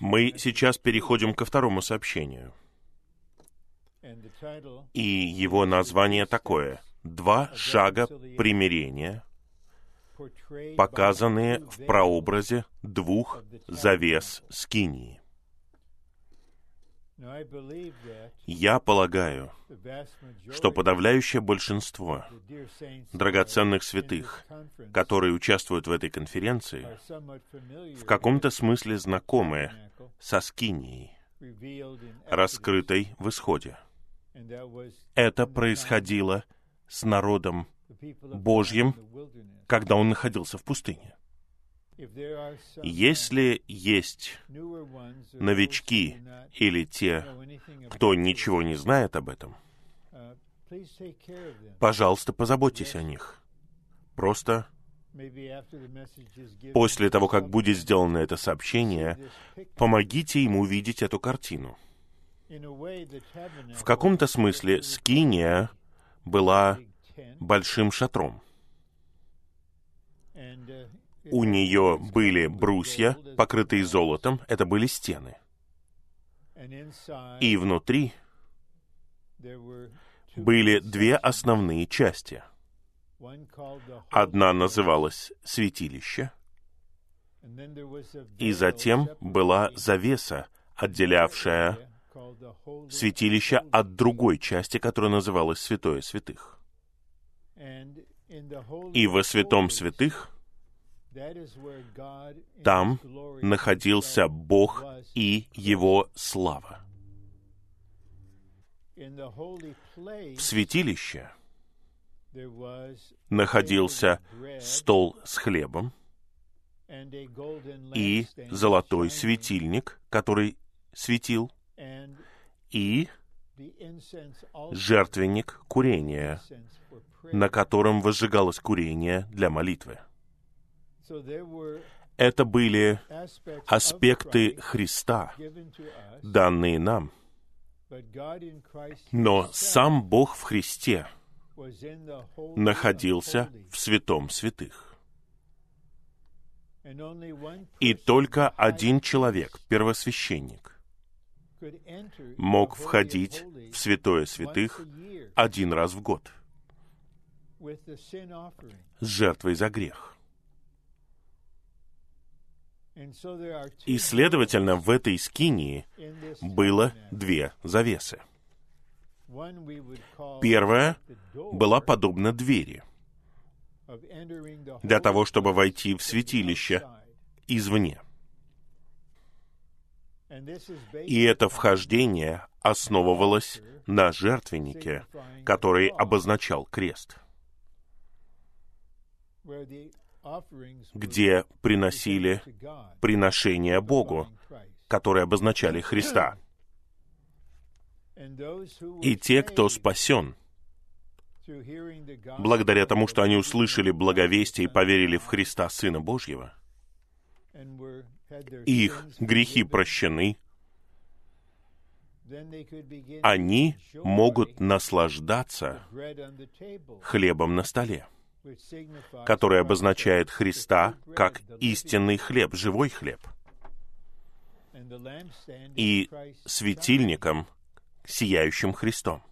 Мы сейчас переходим ко второму сообщению. И его название такое «Два шага примирения», показанные в прообразе двух завес Скинии. Я полагаю, что подавляющее большинство драгоценных святых, которые участвуют в этой конференции, в каком-то смысле знакомы со Скинией, раскрытой в Исходе. Это происходило с народом Божьим, когда он находился в пустыне. Если есть новички или те, кто ничего не знает об этом, пожалуйста, позаботьтесь о них. Просто после того, как будет сделано это сообщение, помогите им увидеть эту картину. В каком-то смысле Скиния была большим шатром у нее были брусья, покрытые золотом, это были стены. И внутри были две основные части. Одна называлась святилище, и затем была завеса, отделявшая святилище от другой части, которая называлась Святое Святых. И во Святом Святых там находился Бог и Его слава. В святилище находился стол с хлебом и золотой светильник, который светил, и жертвенник курения, на котором возжигалось курение для молитвы. Это были аспекты Христа, данные нам. Но сам Бог в Христе находился в святом святых. И только один человек, первосвященник, мог входить в святое святых один раз в год с жертвой за грех. И, следовательно, в этой скинии было две завесы. Первая была подобна двери для того, чтобы войти в святилище извне. И это вхождение основывалось на жертвеннике, который обозначал крест где приносили приношения Богу, которые обозначали Христа. И те, кто спасен, благодаря тому, что они услышали благовестие и поверили в Христа, Сына Божьего, их грехи прощены, они могут наслаждаться хлебом на столе который обозначает Христа как истинный хлеб, живой хлеб, и светильником, сияющим Христом.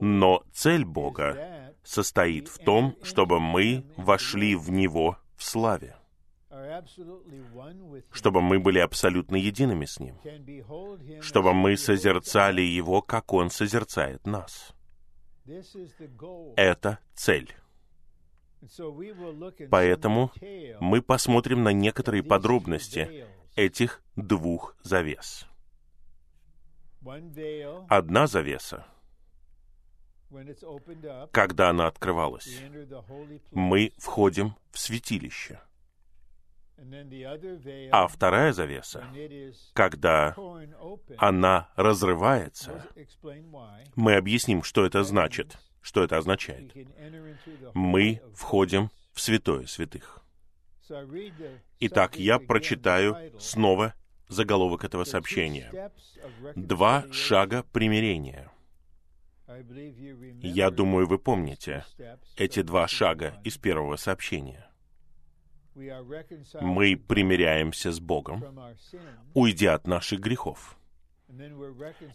Но цель Бога состоит в том, чтобы мы вошли в Него в славе, чтобы мы были абсолютно едиными с Ним, чтобы мы созерцали Его, как Он созерцает нас. Это цель. Поэтому мы посмотрим на некоторые подробности этих двух завес. Одна завеса, когда она открывалась, мы входим в святилище. А вторая завеса, когда она разрывается, мы объясним, что это значит, что это означает. Мы входим в святое святых. Итак, я прочитаю снова заголовок этого сообщения. Два шага примирения. Я думаю, вы помните эти два шага из первого сообщения. Мы примиряемся с Богом, уйдя от наших грехов.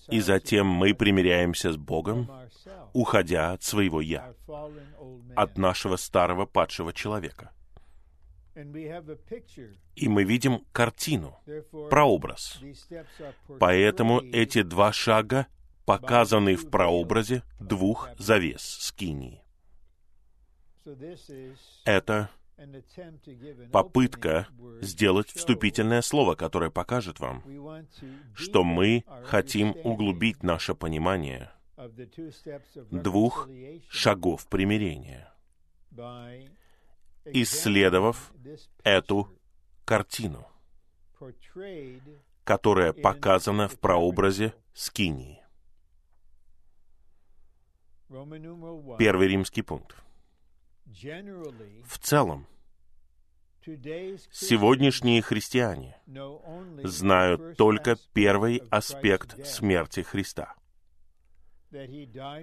И затем мы примиряемся с Богом, уходя от своего «я», от нашего старого падшего человека. И мы видим картину, прообраз. Поэтому эти два шага показаны в прообразе двух завес скинии. Это попытка сделать вступительное слово, которое покажет вам, что мы хотим углубить наше понимание двух шагов примирения, исследовав эту картину, которая показана в прообразе Скинии. Первый римский пункт. В целом, сегодняшние христиане знают только первый аспект смерти Христа,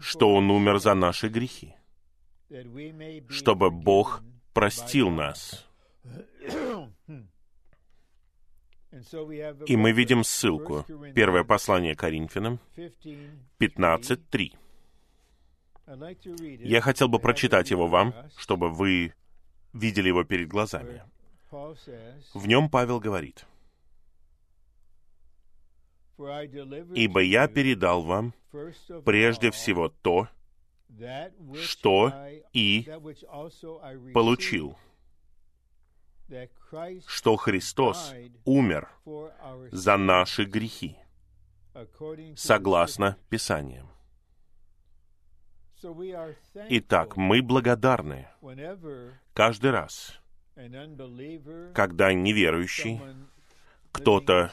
что Он умер за наши грехи, чтобы Бог простил нас. И мы видим ссылку. Первое послание Коринфянам, 15.3. Я хотел бы прочитать его вам, чтобы вы видели его перед глазами. В нем Павел говорит, «Ибо я передал вам прежде всего то, что и получил, что Христос умер за наши грехи, согласно Писаниям. Итак, мы благодарны. каждый раз, когда неверующий, кто-то,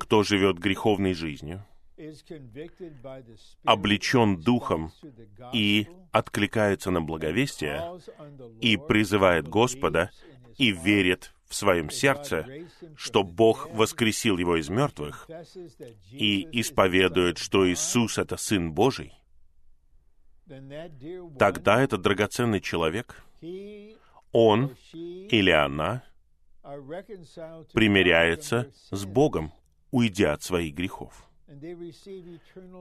кто живет греховной жизнью, облечен Духом и откликается на благовестие и призывает Господа и верит в своем сердце, что Бог воскресил его из мертвых и исповедует, что Иисус — это Сын Божий, тогда этот драгоценный человек, он или она примиряется с Богом, уйдя от своих грехов.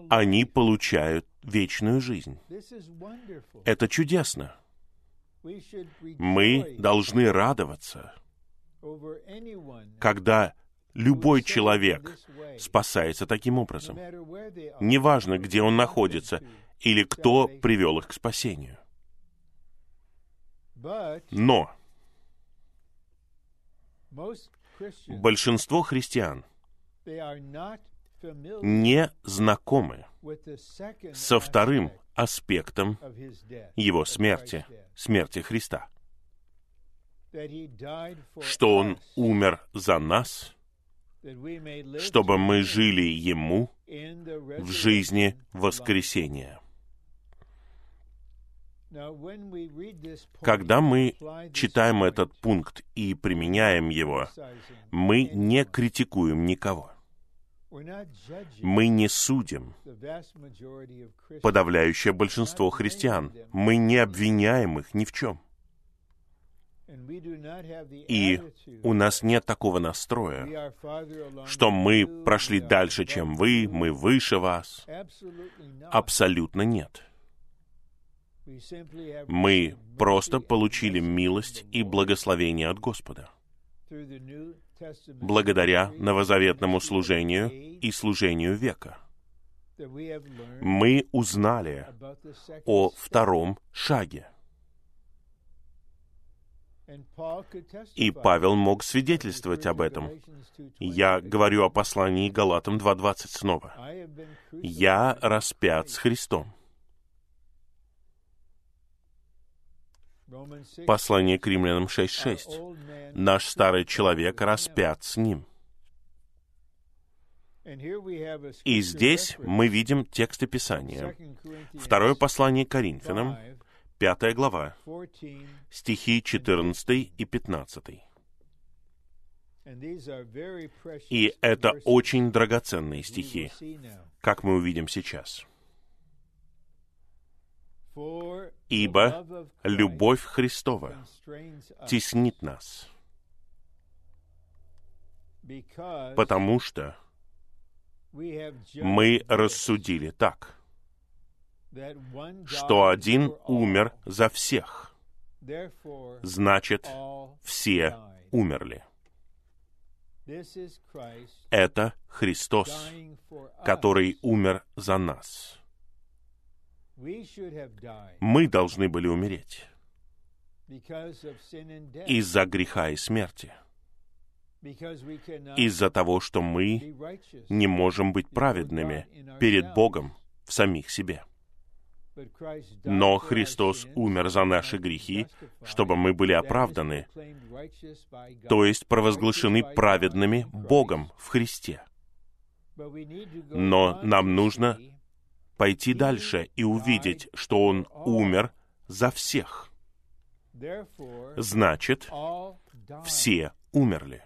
Они получают вечную жизнь. Это чудесно. Мы должны радоваться, когда любой человек спасается таким образом. Неважно, где он находится, или кто привел их к спасению. Но большинство христиан не знакомы со вторым аспектом его смерти, смерти Христа, что Он умер за нас, чтобы мы жили Ему в жизни воскресения. Когда мы читаем этот пункт и применяем его, мы не критикуем никого. Мы не судим подавляющее большинство христиан. Мы не обвиняем их ни в чем. И у нас нет такого настроя, что мы прошли дальше, чем вы, мы выше вас. Абсолютно нет. Мы просто получили милость и благословение от Господа. Благодаря новозаветному служению и служению века. Мы узнали о втором шаге. И Павел мог свидетельствовать об этом. Я говорю о послании Галатам 2.20 снова. «Я распят с Христом». Послание к римлянам 6.6. Наш старый человек распят с ним. И здесь мы видим тексты Писания. Второе послание Коринфянам, пятая глава, стихи 14 и 15. И это очень драгоценные стихи, как мы увидим сейчас. Ибо любовь Христова теснит нас, потому что мы рассудили так, что один умер за всех, значит, все умерли. Это Христос, который умер за нас. Мы должны были умереть из-за греха и смерти, из-за того, что мы не можем быть праведными перед Богом в самих себе. Но Христос умер за наши грехи, чтобы мы были оправданы, то есть провозглашены праведными Богом в Христе. Но нам нужно пойти дальше и увидеть, что Он умер за всех. Значит, все умерли.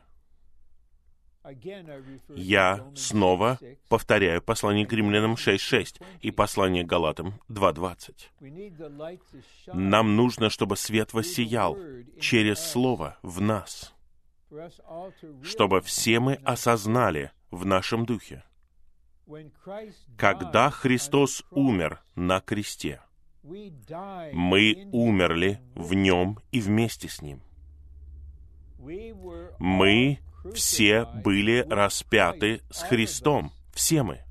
Я снова повторяю послание к римлянам 6.6 и послание к Галатам 2.20. Нам нужно, чтобы свет воссиял через Слово в нас, чтобы все мы осознали в нашем духе, когда Христос умер на кресте, мы умерли в Нем и вместе с Ним. Мы все были распяты с Христом, все мы,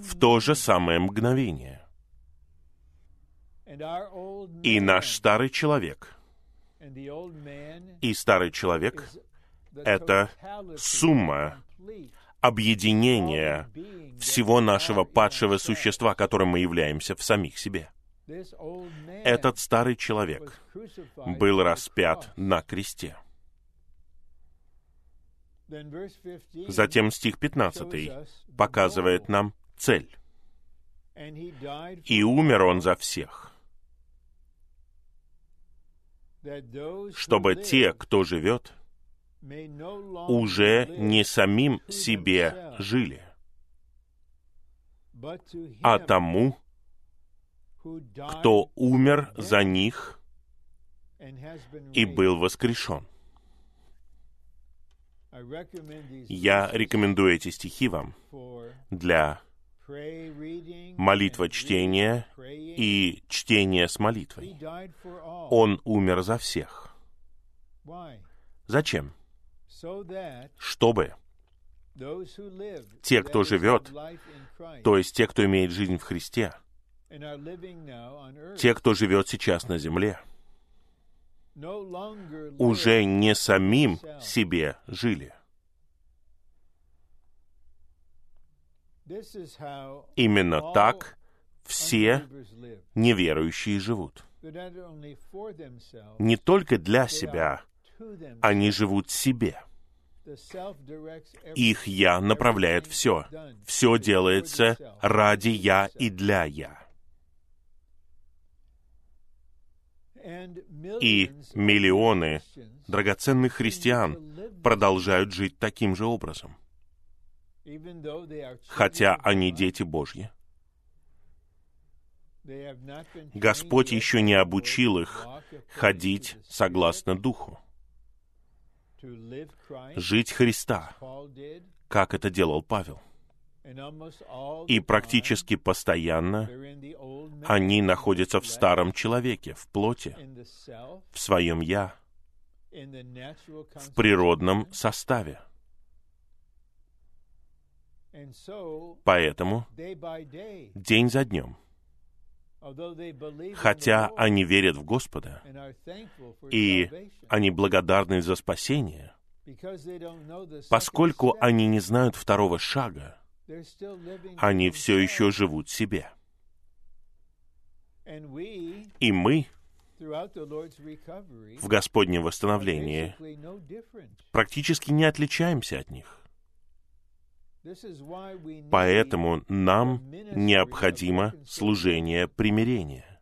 в то же самое мгновение. И наш старый человек, и старый человек — это сумма, объединение всего нашего падшего существа, которым мы являемся в самих себе. Этот старый человек был распят на кресте — Затем стих 15 показывает нам цель. «И умер он за всех, чтобы те, кто живет, уже не самим себе жили, а тому, кто умер за них и был воскрешен. Я рекомендую эти стихи вам для молитва чтения и чтения с молитвой. Он умер за всех. Зачем? Чтобы те, кто живет, то есть те, кто имеет жизнь в Христе, те, кто живет сейчас на земле, уже не самим себе жили. Именно так все неверующие живут. Не только для себя, они живут себе. Их «я» направляет все. Все делается ради «я» и для «я». И миллионы драгоценных христиан продолжают жить таким же образом. Хотя они дети Божьи. Господь еще не обучил их ходить согласно Духу, жить Христа, как это делал Павел. И практически постоянно они находятся в старом человеке, в плоти, в своем «я», в природном составе. Поэтому день за днем, хотя они верят в Господа, и они благодарны за спасение, поскольку они не знают второго шага, они все еще живут себе. И мы в Господнем восстановлении практически не отличаемся от них. Поэтому нам необходимо служение примирения,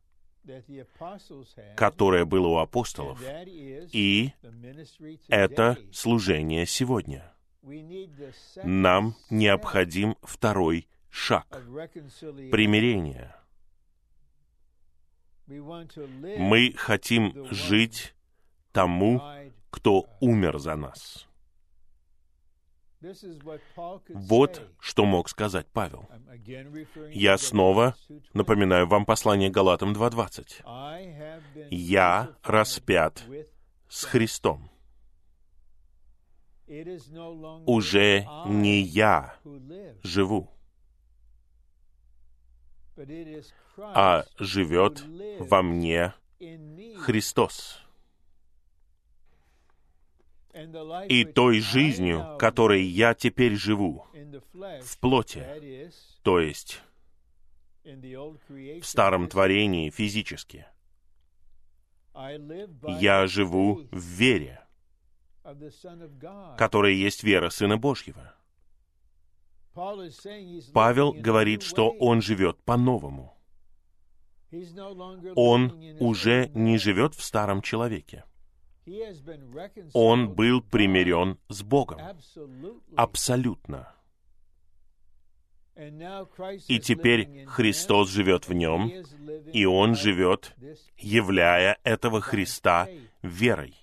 которое было у апостолов, и это служение сегодня. Нам необходим второй шаг — примирение. Мы хотим жить тому, кто умер за нас. Вот что мог сказать Павел. Я снова напоминаю вам послание Галатам 2.20. «Я распят с Христом. Уже не я живу, а живет во мне Христос. И той жизнью, которой я теперь живу, в плоти, то есть в старом творении физически, я живу в вере, которая есть вера Сына Божьего. Павел говорит, что он живет по-новому. Он уже не живет в старом человеке. Он был примирен с Богом. Абсолютно. И теперь Христос живет в нем, и Он живет, являя этого Христа верой,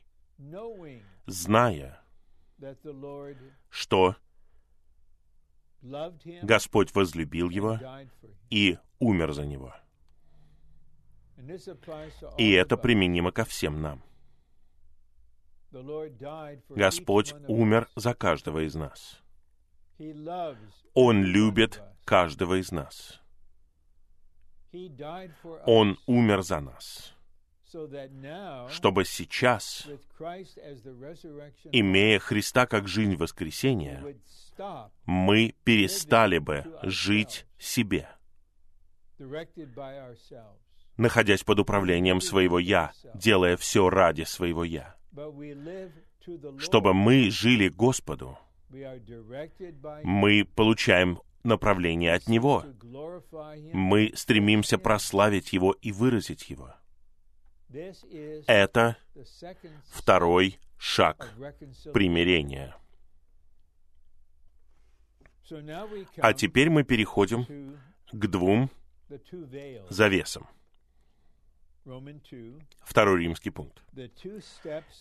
зная, что Господь возлюбил его и умер за него. И это применимо ко всем нам. Господь умер за каждого из нас. Он любит каждого из нас. Он умер за нас, чтобы сейчас, имея Христа как жизнь воскресения, мы перестали бы жить себе, находясь под управлением своего «я», делая все ради своего «я» чтобы мы жили Господу. Мы получаем направление от Него. Мы стремимся прославить Его и выразить Его. Это второй шаг примирения. А теперь мы переходим к двум завесам. Второй римский пункт.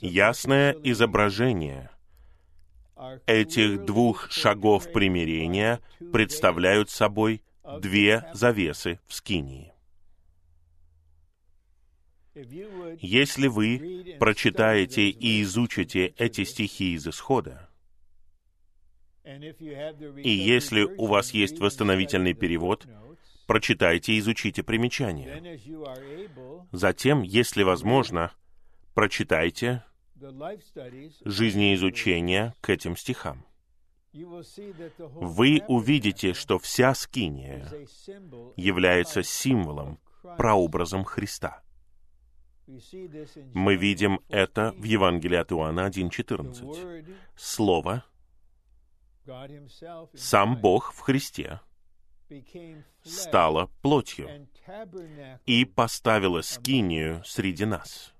Ясное изображение этих двух шагов примирения представляют собой две завесы в Скинии. Если вы прочитаете и изучите эти стихи из Исхода, и если у вас есть восстановительный перевод, прочитайте и изучите примечания. Затем, если возможно, прочитайте жизнеизучение к этим стихам. Вы увидите, что вся скиния является символом, прообразом Христа. Мы видим это в Евангелии от Иоанна 1.14. Слово, сам Бог в Христе — стала плотью и поставила скинию среди нас.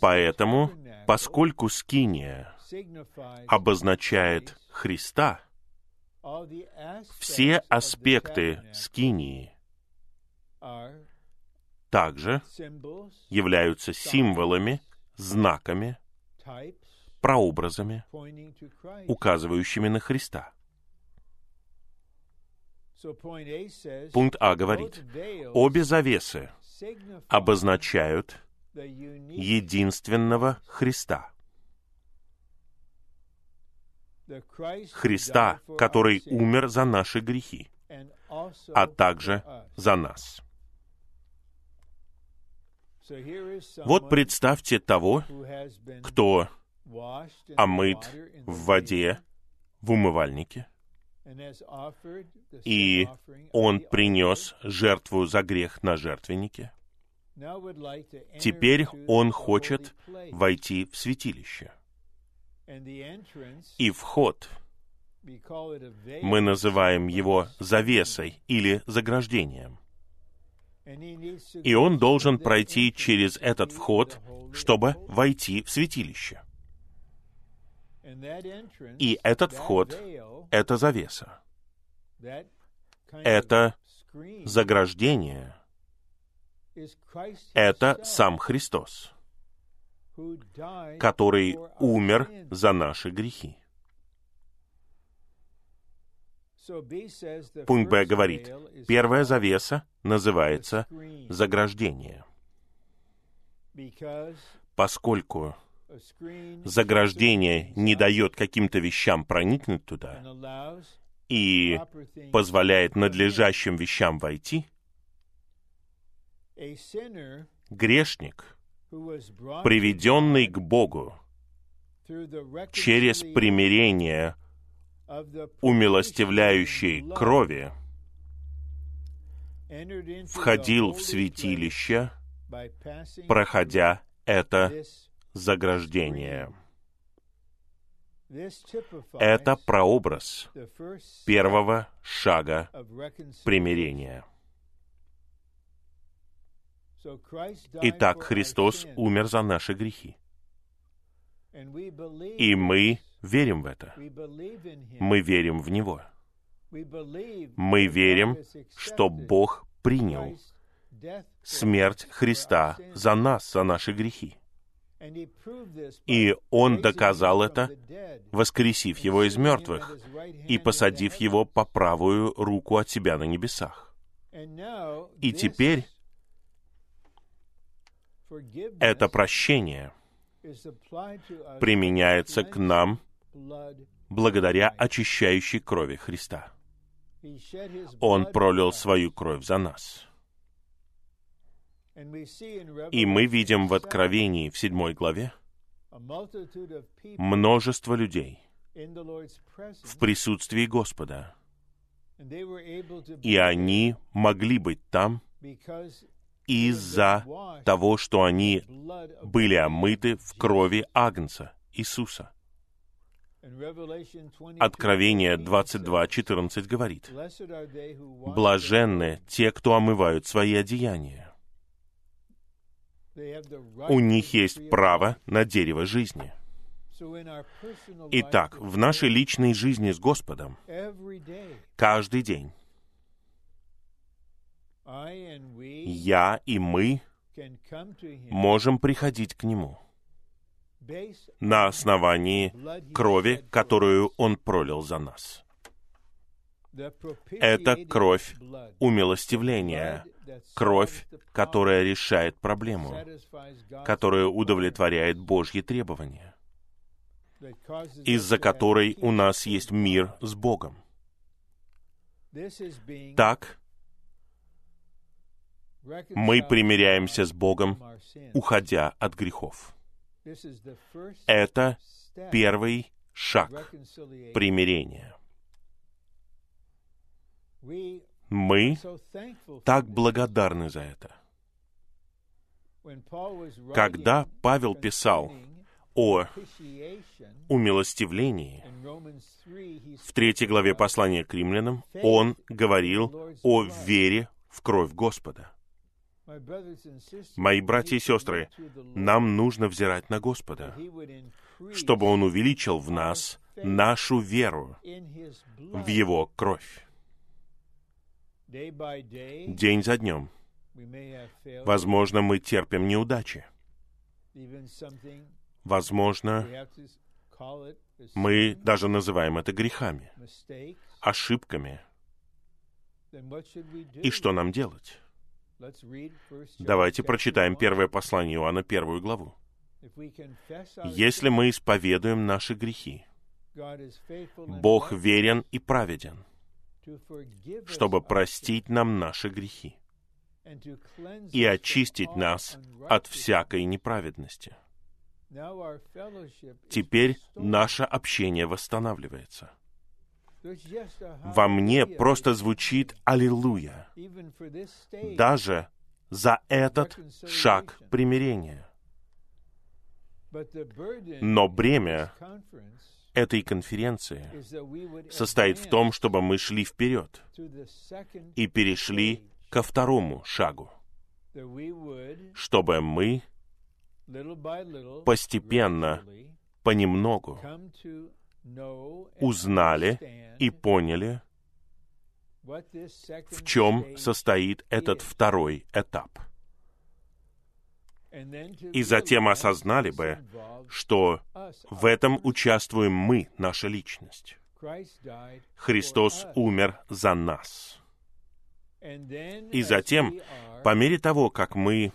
Поэтому, поскольку скиния обозначает Христа, все аспекты скинии также являются символами, знаками, прообразами, указывающими на Христа. Пункт А говорит, обе завесы обозначают единственного Христа. Христа, который умер за наши грехи, а также за нас. Вот представьте того, кто омыт в воде в умывальнике, и он принес жертву за грех на жертвеннике. Теперь он хочет войти в святилище. И вход, мы называем его завесой или заграждением. И он должен пройти через этот вход, чтобы войти в святилище. И этот вход — это завеса. Это заграждение — это сам Христос, который умер за наши грехи. Пункт Б говорит, первая завеса называется заграждение. Поскольку заграждение не дает каким-то вещам проникнуть туда и позволяет надлежащим вещам войти, грешник, приведенный к Богу через примирение умилостивляющей крови, входил в святилище, проходя это заграждение. Это прообраз первого шага примирения. Итак, Христос умер за наши грехи. И мы верим в это. Мы верим в Него. Мы верим, что Бог принял смерть Христа за нас, за наши грехи. И Он доказал это, воскресив Его из мертвых и посадив Его по правую руку от себя на небесах. И теперь это прощение применяется к нам благодаря очищающей крови Христа. Он пролил свою кровь за нас. И мы видим в Откровении в седьмой главе множество людей в присутствии Господа. И они могли быть там из-за того, что они были омыты в крови Агнца, Иисуса. Откровение 22.14 говорит, «Блаженны те, кто омывают свои одеяния. У них есть право на дерево жизни». Итак, в нашей личной жизни с Господом каждый день я и мы можем приходить к Нему на основании крови, которую Он пролил за нас. Это кровь умилостивления, кровь, которая решает проблему, которая удовлетворяет Божьи требования, из-за которой у нас есть мир с Богом. Так мы примиряемся с Богом, уходя от грехов. Это первый шаг примирения. Мы так благодарны за это. Когда Павел писал о умилостивлении, в третьей главе послания к римлянам, он говорил о вере в кровь Господа. Мои братья и сестры, нам нужно взирать на Господа, чтобы Он увеличил в нас нашу веру в Его кровь. День за днем. Возможно, мы терпим неудачи. Возможно, мы даже называем это грехами, ошибками. И что нам делать? Давайте прочитаем первое послание Иоанна, первую главу. Если мы исповедуем наши грехи, Бог верен и праведен, чтобы простить нам наши грехи и очистить нас от всякой неправедности. Теперь наше общение восстанавливается — во мне просто звучит «Аллилуйя», даже за этот шаг примирения. Но бремя этой конференции состоит в том, чтобы мы шли вперед и перешли ко второму шагу, чтобы мы постепенно, понемногу узнали и поняли в чем состоит этот второй этап. И затем осознали бы, что в этом участвуем мы, наша личность. Христос умер за нас. И затем, по мере того, как мы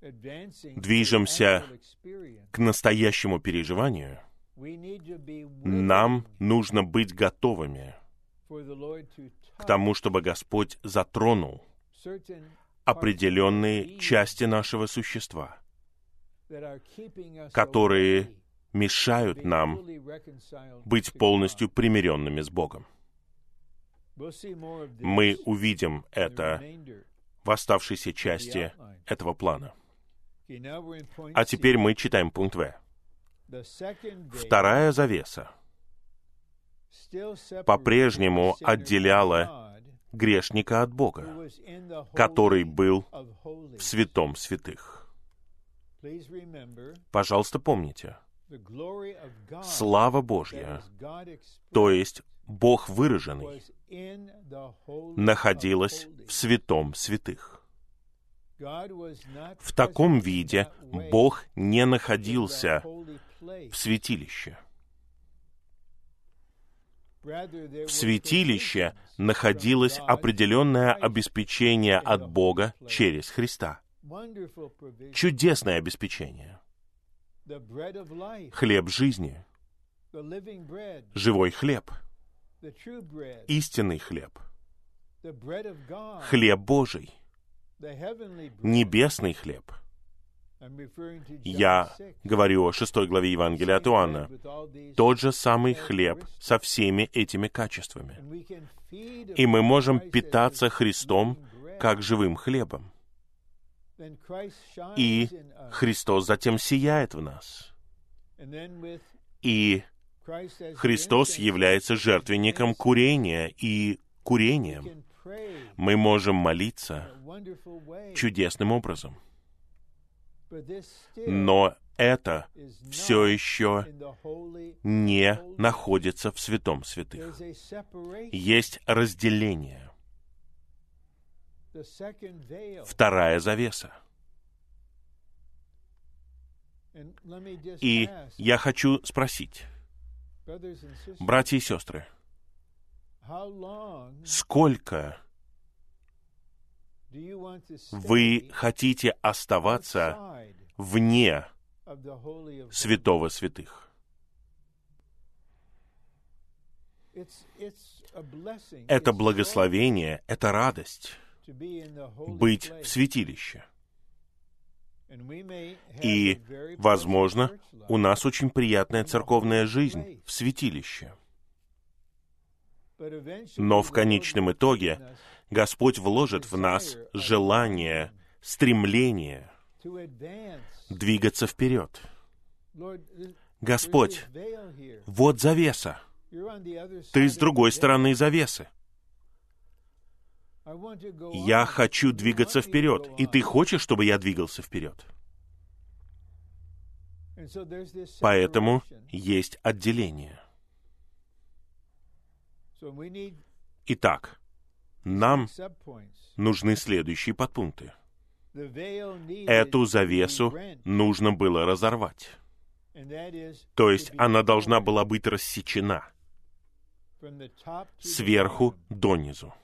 движемся к настоящему переживанию, нам нужно быть готовыми к тому, чтобы Господь затронул определенные части нашего существа, которые мешают нам быть полностью примиренными с Богом. Мы увидим это в оставшейся части этого плана. А теперь мы читаем пункт В. Вторая завеса по-прежнему отделяла грешника от Бога, который был в святом святых. Пожалуйста, помните, слава Божья, то есть Бог выраженный, находилась в святом святых. В таком виде Бог не находился в святилище. В святилище находилось определенное обеспечение от Бога через Христа. Чудесное обеспечение. Хлеб жизни. Живой хлеб. Истинный хлеб. Хлеб Божий. Небесный хлеб. Я говорю о шестой главе Евангелия от Иоанна. Тот же самый хлеб со всеми этими качествами. И мы можем питаться Христом как живым хлебом. И Христос затем сияет в нас. И Христос является жертвенником курения и курением. Мы можем молиться чудесным образом. Но это все еще не находится в святом святых. Есть разделение. Вторая завеса. И я хочу спросить, братья и сестры, сколько вы хотите оставаться вне святого святых? Это благословение, это радость быть в святилище. И, возможно, у нас очень приятная церковная жизнь в святилище. Но в конечном итоге Господь вложит в нас желание, стремление двигаться вперед. Господь, вот завеса. Ты с другой стороны завесы. Я хочу двигаться вперед, и ты хочешь, чтобы я двигался вперед. Поэтому есть отделение. Итак, нам нужны следующие подпункты. Эту завесу нужно было разорвать. То есть она должна была быть рассечена сверху донизу.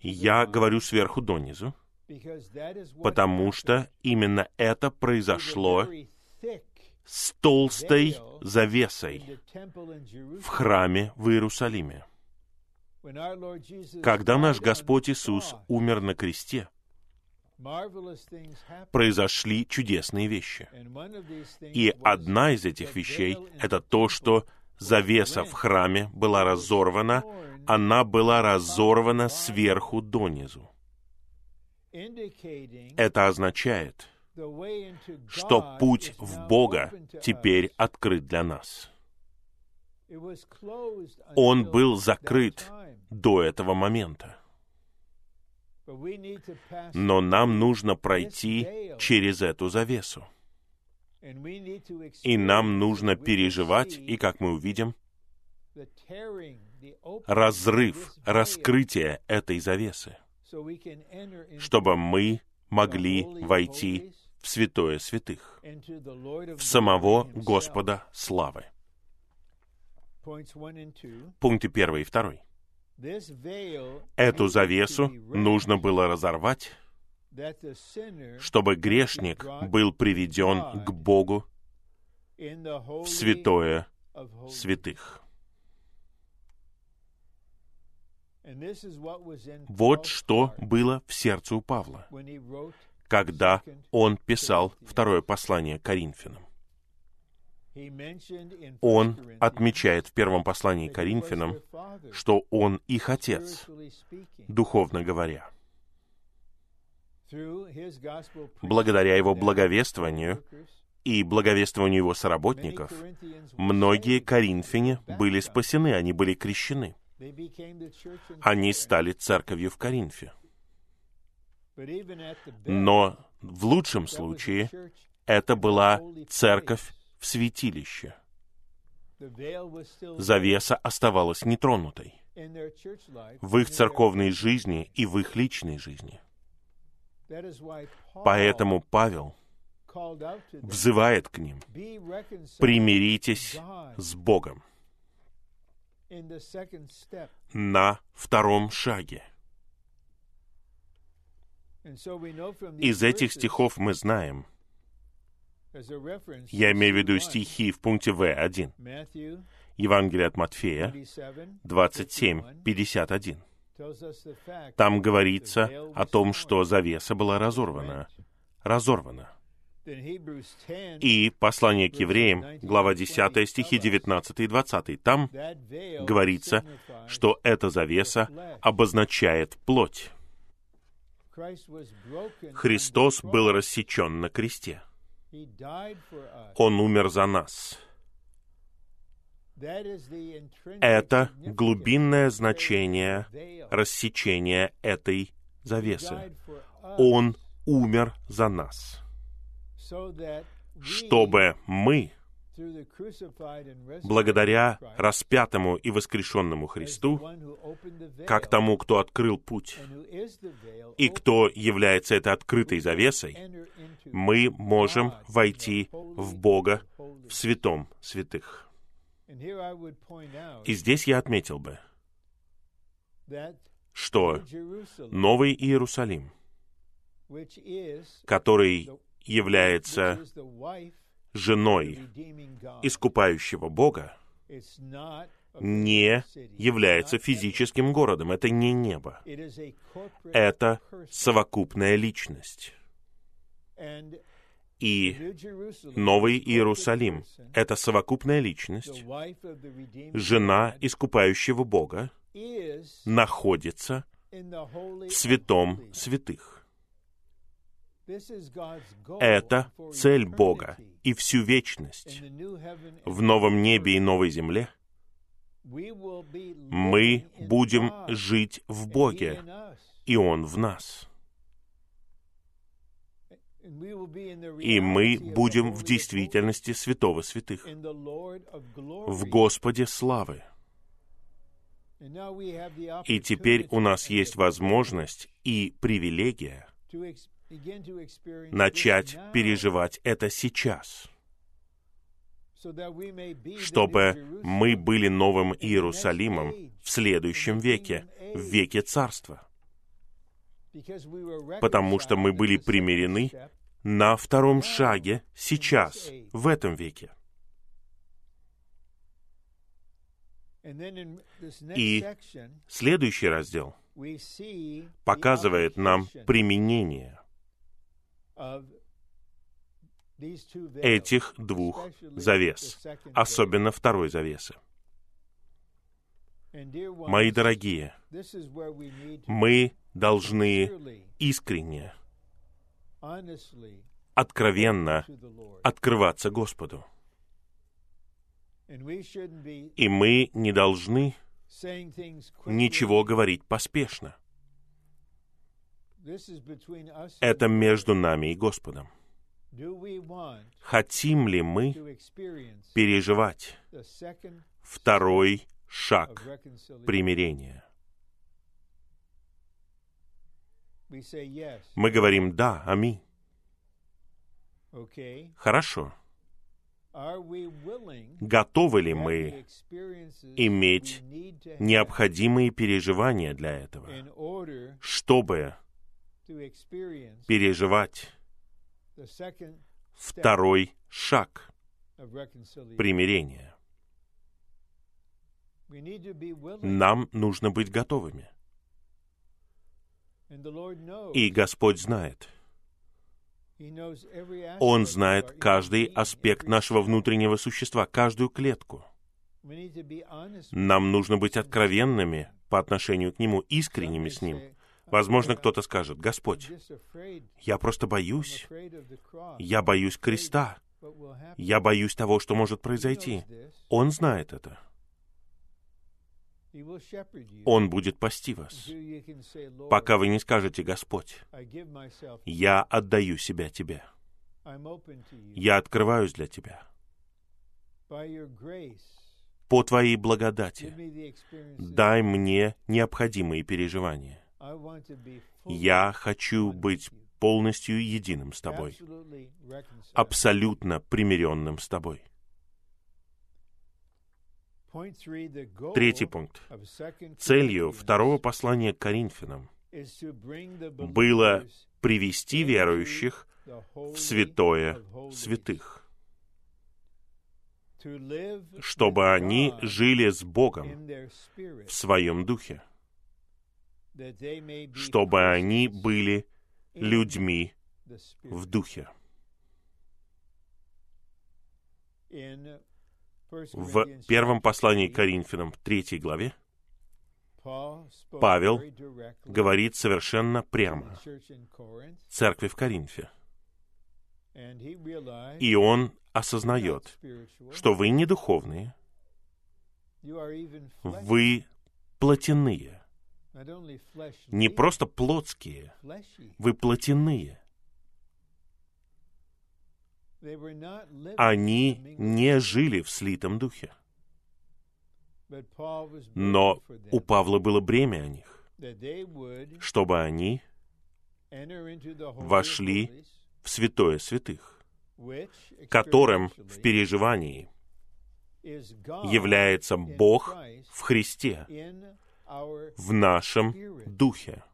Я говорю сверху донизу, потому что именно это произошло с толстой завесой в храме в Иерусалиме. Когда наш Господь Иисус умер на кресте, произошли чудесные вещи. И одна из этих вещей — это то, что завеса в храме была разорвана, она была разорвана сверху донизу. Это означает, что путь в Бога теперь открыт для нас. Он был закрыт до этого момента. Но нам нужно пройти через эту завесу. И нам нужно переживать, и, как мы увидим, разрыв, раскрытие этой завесы, чтобы мы могли войти в святое святых, в самого Господа славы. Пункты первый и второй. Эту завесу нужно было разорвать, чтобы грешник был приведен к Богу в святое святых. Вот что было в сердце у Павла, когда он писал второе послание Коринфянам. Он отмечает в первом послании Коринфянам, что он их отец, духовно говоря. Благодаря его благовествованию и благовествованию его соработников, многие коринфяне были спасены, они были крещены. Они стали церковью в Коринфе. Но в лучшем случае это была церковь в святилище. Завеса оставалась нетронутой в их церковной жизни и в их личной жизни. Поэтому Павел взывает к ним, примиритесь с Богом на втором шаге. Из этих стихов мы знаем, я имею в виду стихи в пункте В1. Евангелие от Матфея 27, 51. Там говорится о том, что завеса была разорвана. Разорвана. И послание к евреям, глава 10, стихи 19 и 20. Там говорится, что эта завеса обозначает плоть. Христос был рассечен на кресте. Он умер за нас. Это глубинное значение рассечения этой завесы. Он умер за нас, чтобы мы, благодаря распятому и воскрешенному Христу, как тому, кто открыл путь, и кто является этой открытой завесой, мы можем войти в Бога в святом святых. И здесь я отметил бы, что Новый Иерусалим, который является женой искупающего Бога, не является физическим городом. Это не небо. Это совокупная личность. И Новый Иерусалим — это совокупная личность, жена искупающего Бога, находится в святом святых. Это цель Бога и всю вечность. В новом небе и новой земле мы будем жить в Боге, и Он в нас. И мы будем в действительности святого святых, в Господе славы. И теперь у нас есть возможность и привилегия начать переживать это сейчас, чтобы мы были новым Иерусалимом в следующем веке, в веке Царства потому что мы были примирены на втором шаге сейчас, в этом веке. И следующий раздел показывает нам применение этих двух завес, особенно второй завесы. Мои дорогие, мы должны искренне, откровенно открываться Господу. И мы не должны ничего говорить поспешно. Это между нами и Господом. Хотим ли мы переживать второй шаг примирения. Мы говорим «да», аминь. Хорошо. Готовы ли мы иметь необходимые переживания для этого, чтобы переживать второй шаг примирения? Нам нужно быть готовыми. И Господь знает. Он знает каждый аспект нашего внутреннего существа, каждую клетку. Нам нужно быть откровенными по отношению к Нему, искренними с Ним. Возможно, кто-то скажет, «Господь, я просто боюсь. Я боюсь креста. Я боюсь того, что может произойти». Он знает это. Он будет пасти вас, пока вы не скажете, Господь, я отдаю себя Тебе. Я открываюсь для Тебя. По Твоей благодати дай мне необходимые переживания. Я хочу быть полностью единым с Тобой, абсолютно примиренным с Тобой. Третий пункт. Целью второго послания к Коринфянам было привести верующих в святое святых, чтобы они жили с Богом в своем духе, чтобы они были людьми в духе. В первом послании к Коринфянам, третьей главе, Павел говорит совершенно прямо. церкви в Коринфе. И он осознает, что вы не духовные, вы плотяные, не просто плотские, вы плотяные. Они не жили в слитом духе. Но у Павла было бремя о них, чтобы они вошли в святое святых, которым в переживании является Бог в Христе, в нашем духе.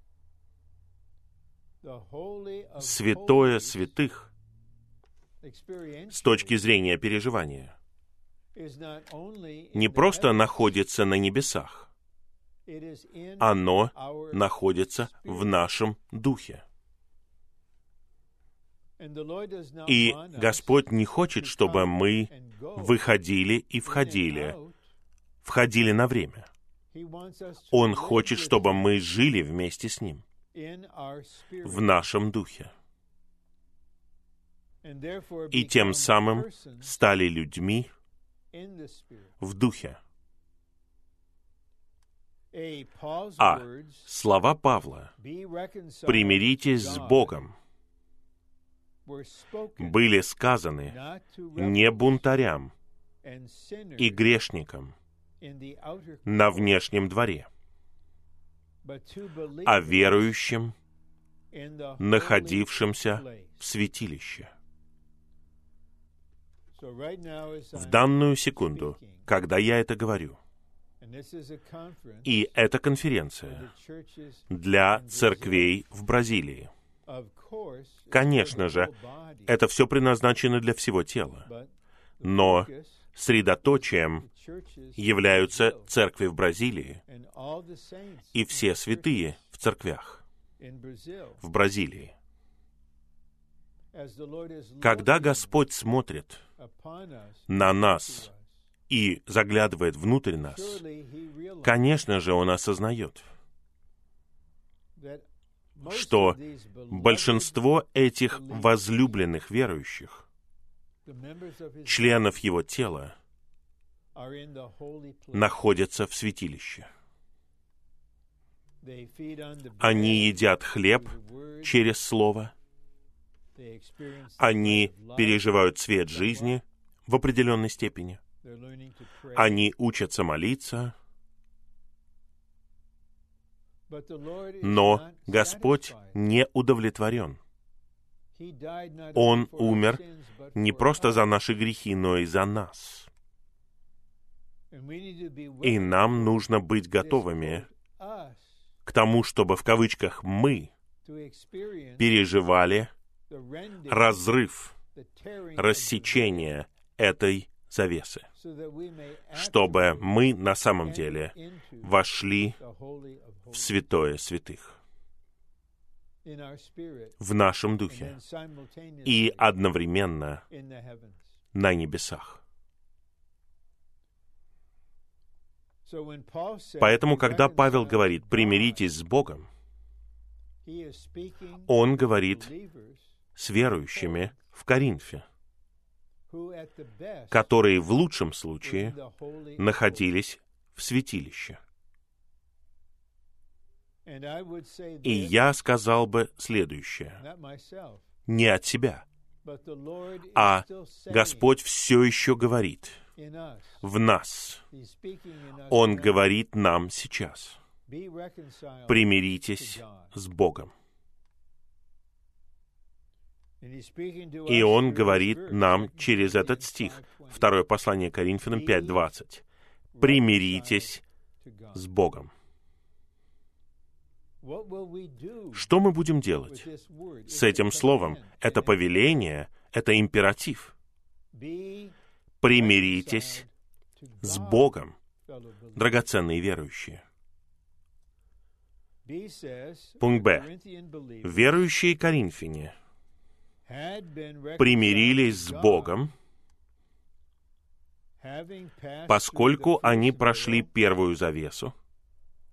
Святое святых с точки зрения переживания. не просто находится на небесах, оно находится в нашем духе. И Господь не хочет, чтобы мы выходили и входили, входили на время. Он хочет, чтобы мы жили вместе с Ним. в нашем духе и тем самым стали людьми в духе. А слова Павла «примиритесь с Богом» были сказаны не бунтарям и грешникам на внешнем дворе, а верующим, находившимся в святилище. В данную секунду, когда я это говорю, и это конференция для церквей в Бразилии. Конечно же, это все предназначено для всего тела. Но средоточием являются церкви в Бразилии и все святые в церквях в Бразилии. Когда Господь смотрит на нас и заглядывает внутрь нас, конечно же, Он осознает, что большинство этих возлюбленных верующих, членов Его тела, находятся в святилище. Они едят хлеб через Слово — они переживают цвет жизни в определенной степени. Они учатся молиться. Но Господь не удовлетворен. Он умер не просто за наши грехи, но и за нас. И нам нужно быть готовыми к тому, чтобы в кавычках мы переживали разрыв, рассечение этой завесы, чтобы мы на самом деле вошли в святое святых в нашем духе и одновременно на небесах. Поэтому, когда Павел говорит «примиритесь с Богом», он говорит с верующими в Коринфе, которые в лучшем случае находились в святилище. И я сказал бы следующее. Не от себя, а Господь все еще говорит в нас. Он говорит нам сейчас. Примиритесь с Богом. И он говорит нам через этот стих, второе послание Коринфянам 5.20. Примиритесь с Богом. Что мы будем делать с этим словом? Это повеление, это императив. Примиритесь с Богом, драгоценные верующие. Пункт Б. Верующие Коринфяне примирились с Богом, поскольку они прошли первую завесу,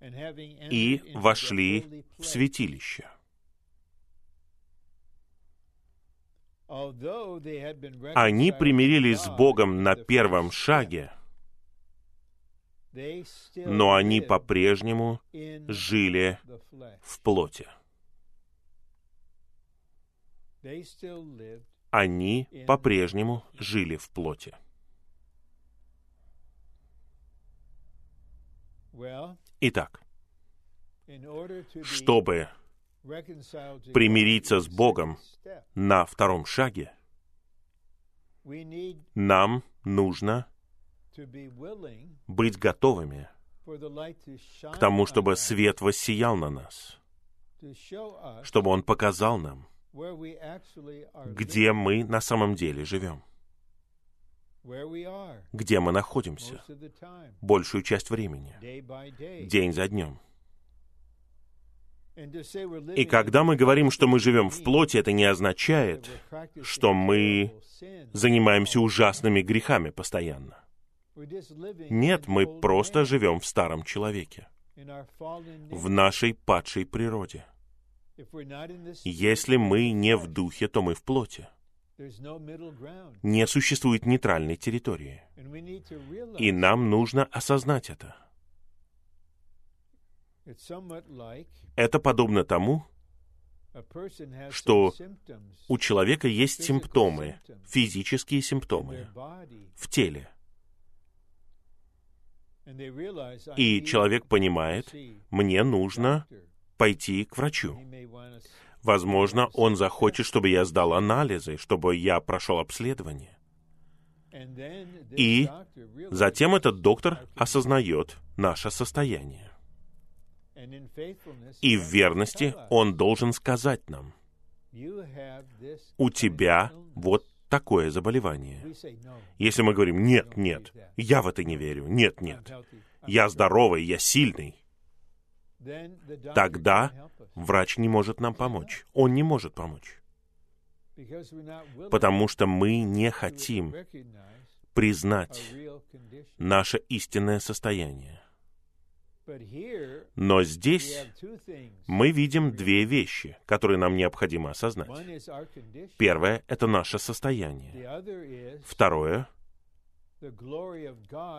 и вошли в святилище. Они примирились с Богом на первом шаге, но они по-прежнему жили в плоти. Они по-прежнему жили в плоти. Итак, чтобы примириться с Богом на втором шаге, нам нужно быть готовыми к тому, чтобы свет воссиял на нас, чтобы Он показал нам, где мы на самом деле живем. Где мы находимся. большую часть времени, день за днем. И когда мы говорим, что мы живем в плоти, это не означает, что мы занимаемся ужасными грехами постоянно. Нет, мы просто живем в старом человеке, в нашей падшей природе. Если мы не в духе, то мы в плоти. Не существует нейтральной территории. И нам нужно осознать это. Это подобно тому, что у человека есть симптомы, физические симптомы в теле. И человек понимает, мне нужно пойти к врачу. Возможно, он захочет, чтобы я сдал анализы, чтобы я прошел обследование. И затем этот доктор осознает наше состояние. И в верности он должен сказать нам, у тебя вот такое заболевание. Если мы говорим, нет, нет, я в это не верю, нет, нет, я здоровый, я сильный, тогда врач не может нам помочь. Он не может помочь. Потому что мы не хотим признать наше истинное состояние. Но здесь мы видим две вещи, которые нам необходимо осознать. Первое — это наше состояние. Второе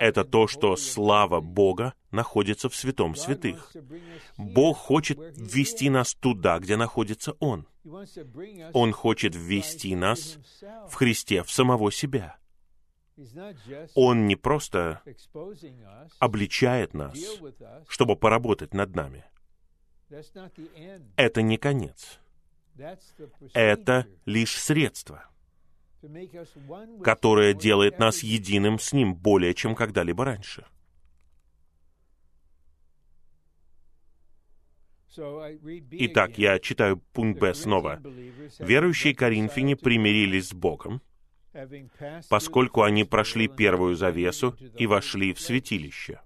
это то, что слава Бога находится в святом святых. Бог хочет ввести нас туда, где находится Он. Он хочет ввести нас в Христе, в самого себя. Он не просто обличает нас, чтобы поработать над нами. Это не конец. Это лишь средство, которое делает нас единым с Ним более, чем когда-либо раньше. Итак, я читаю пункт Б снова. Верующие Коринфяне примирились с Богом, поскольку они прошли первую завесу и вошли в святилище.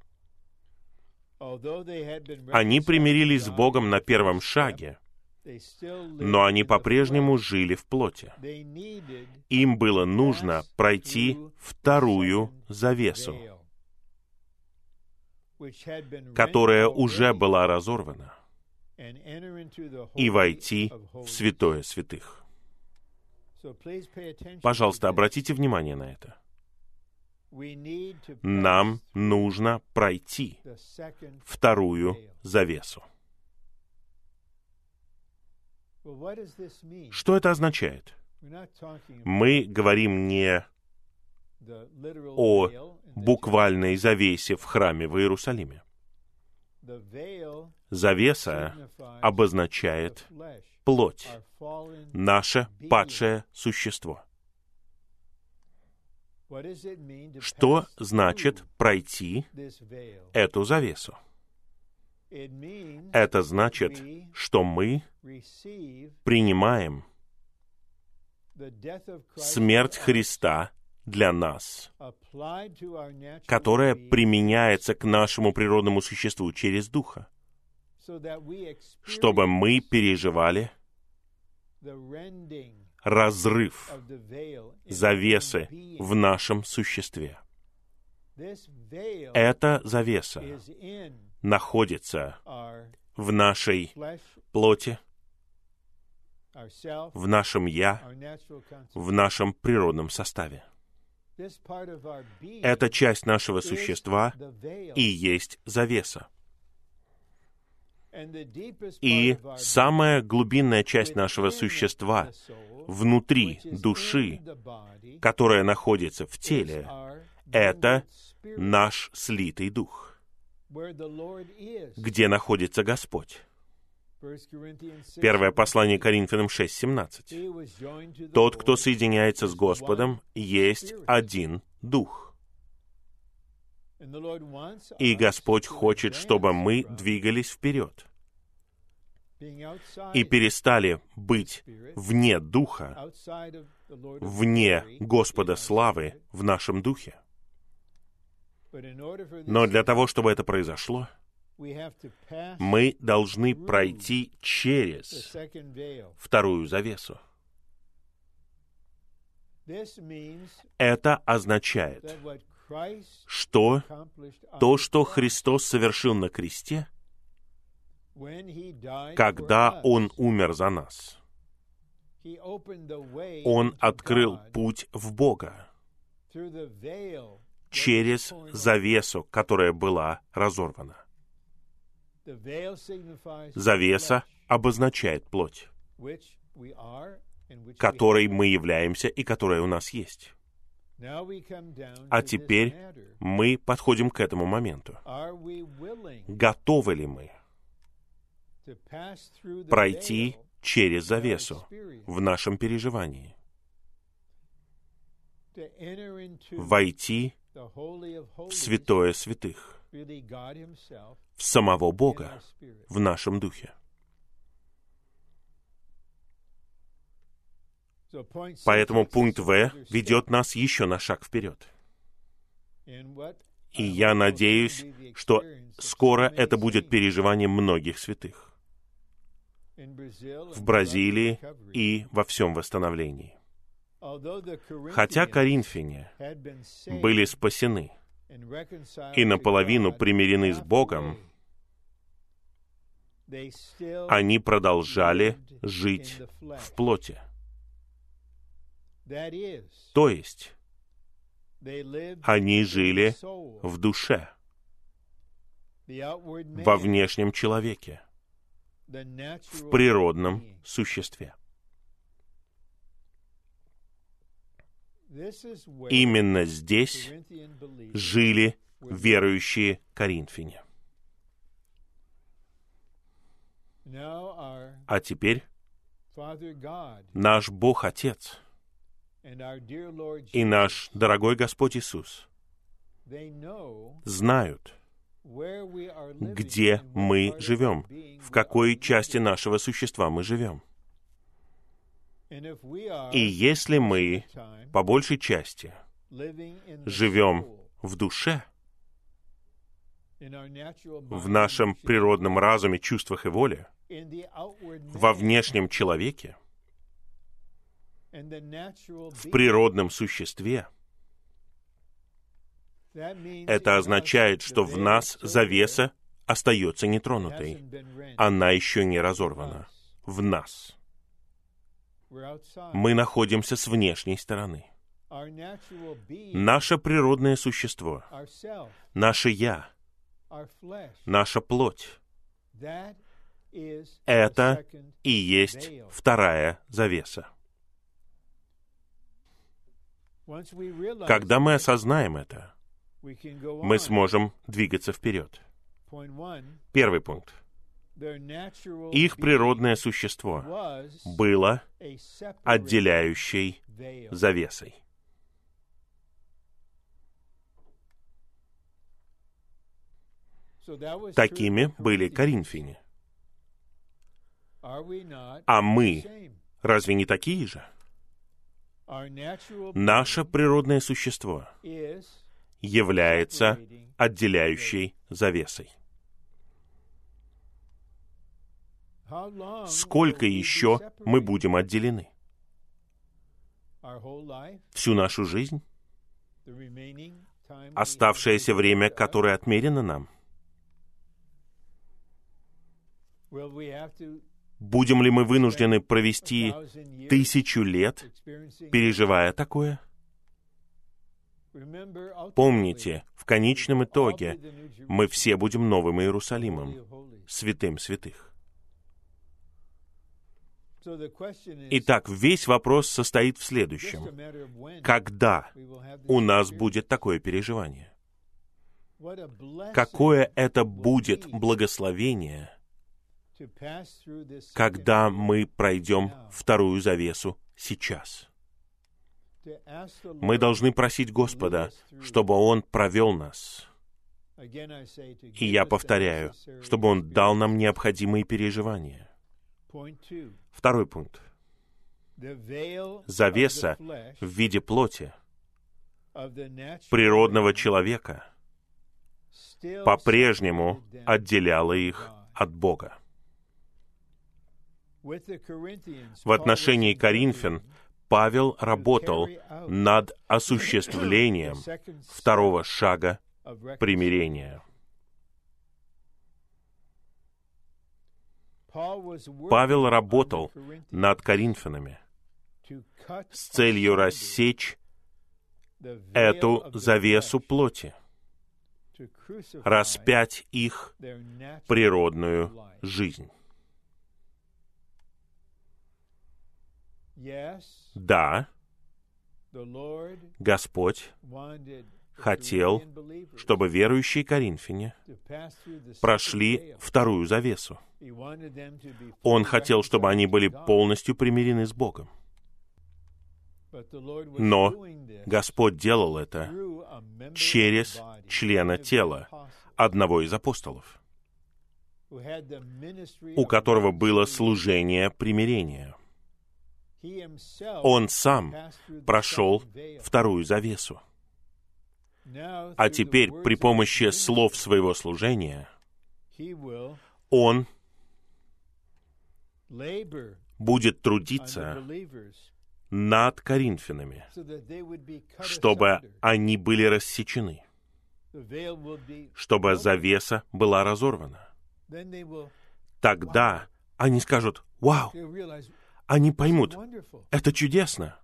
Они примирились с Богом на первом шаге, но они по-прежнему жили в плоти. Им было нужно пройти вторую завесу, которая уже была разорвана, и войти в святое святых. Пожалуйста, обратите внимание на это. Нам нужно пройти вторую завесу. Что это означает? Мы говорим не о буквальной завесе в храме в Иерусалиме. Завеса обозначает плоть, наше падшее существо. Что значит пройти эту завесу? Это значит, что мы принимаем смерть Христа для нас, которая применяется к нашему природному существу через Духа, чтобы мы переживали разрыв завесы в нашем существе. Эта завеса находится в нашей плоти, в нашем «я», в нашем природном составе. Эта часть нашего существа и есть завеса. И самая глубинная часть нашего существа внутри души, которая находится в теле, это наш слитый дух, где находится Господь. Первое послание Коринфянам 6.17. Тот, кто соединяется с Господом, есть один Дух. И Господь хочет, чтобы мы двигались вперед и перестали быть вне Духа, вне Господа славы в нашем Духе. Но для того, чтобы это произошло, мы должны пройти через вторую завесу. Это означает, что то, что Христос совершил на кресте, когда Он умер за нас, Он открыл путь в Бога через завесу, которая была разорвана. Завеса обозначает плоть, которой мы являемся и которая у нас есть. А теперь мы подходим к этому моменту. Готовы ли мы пройти через завесу в нашем переживании? Войти в святое святых, в самого Бога в нашем духе. Поэтому пункт В ведет нас еще на шаг вперед. И я надеюсь, что скоро это будет переживание многих святых в Бразилии и во всем восстановлении. Хотя коринфяне были спасены и наполовину примирены с Богом, они продолжали жить в плоти. То есть, они жили в душе, во внешнем человеке, в природном существе. Именно здесь жили верующие коринфяне. А теперь наш Бог Отец и наш дорогой Господь Иисус знают, где мы живем, в какой части нашего существа мы живем. И если мы, по большей части, живем в душе, в нашем природном разуме, чувствах и воле, во внешнем человеке, в природном существе, это означает, что в нас завеса остается нетронутой. Она еще не разорвана. В нас. Мы находимся с внешней стороны. Наше природное существо, наше «я», наша плоть, это и есть вторая завеса. Когда мы осознаем это, мы сможем двигаться вперед. Первый пункт. Их природное существо было отделяющей завесой. Такими были коринфяне. А мы разве не такие же? Наше природное существо является отделяющей завесой. Сколько еще мы будем отделены? Всю нашу жизнь? Оставшееся время, которое отмерено нам? Будем ли мы вынуждены провести тысячу лет, переживая такое? Помните, в конечном итоге мы все будем новым Иерусалимом, святым святых. Итак, весь вопрос состоит в следующем. Когда у нас будет такое переживание? Какое это будет благословение, когда мы пройдем вторую завесу сейчас? Мы должны просить Господа, чтобы Он провел нас. И я повторяю, чтобы Он дал нам необходимые переживания. Второй пункт. Завеса в виде плоти природного человека по-прежнему отделяла их от Бога. В отношении Коринфян Павел работал над осуществлением второго шага примирения. Павел работал над Коринфянами с целью рассечь эту завесу плоти, распять их природную жизнь. Да, Господь хотел, чтобы верующие коринфяне прошли вторую завесу. Он хотел, чтобы они были полностью примирены с Богом. Но Господь делал это через члена тела, одного из апостолов, у которого было служение примирения. Он сам прошел вторую завесу. А теперь при помощи слов своего служения он будет трудиться над Коринфянами, чтобы они были рассечены, чтобы завеса была разорвана. Тогда они скажут, «Вау!» Они поймут, это чудесно.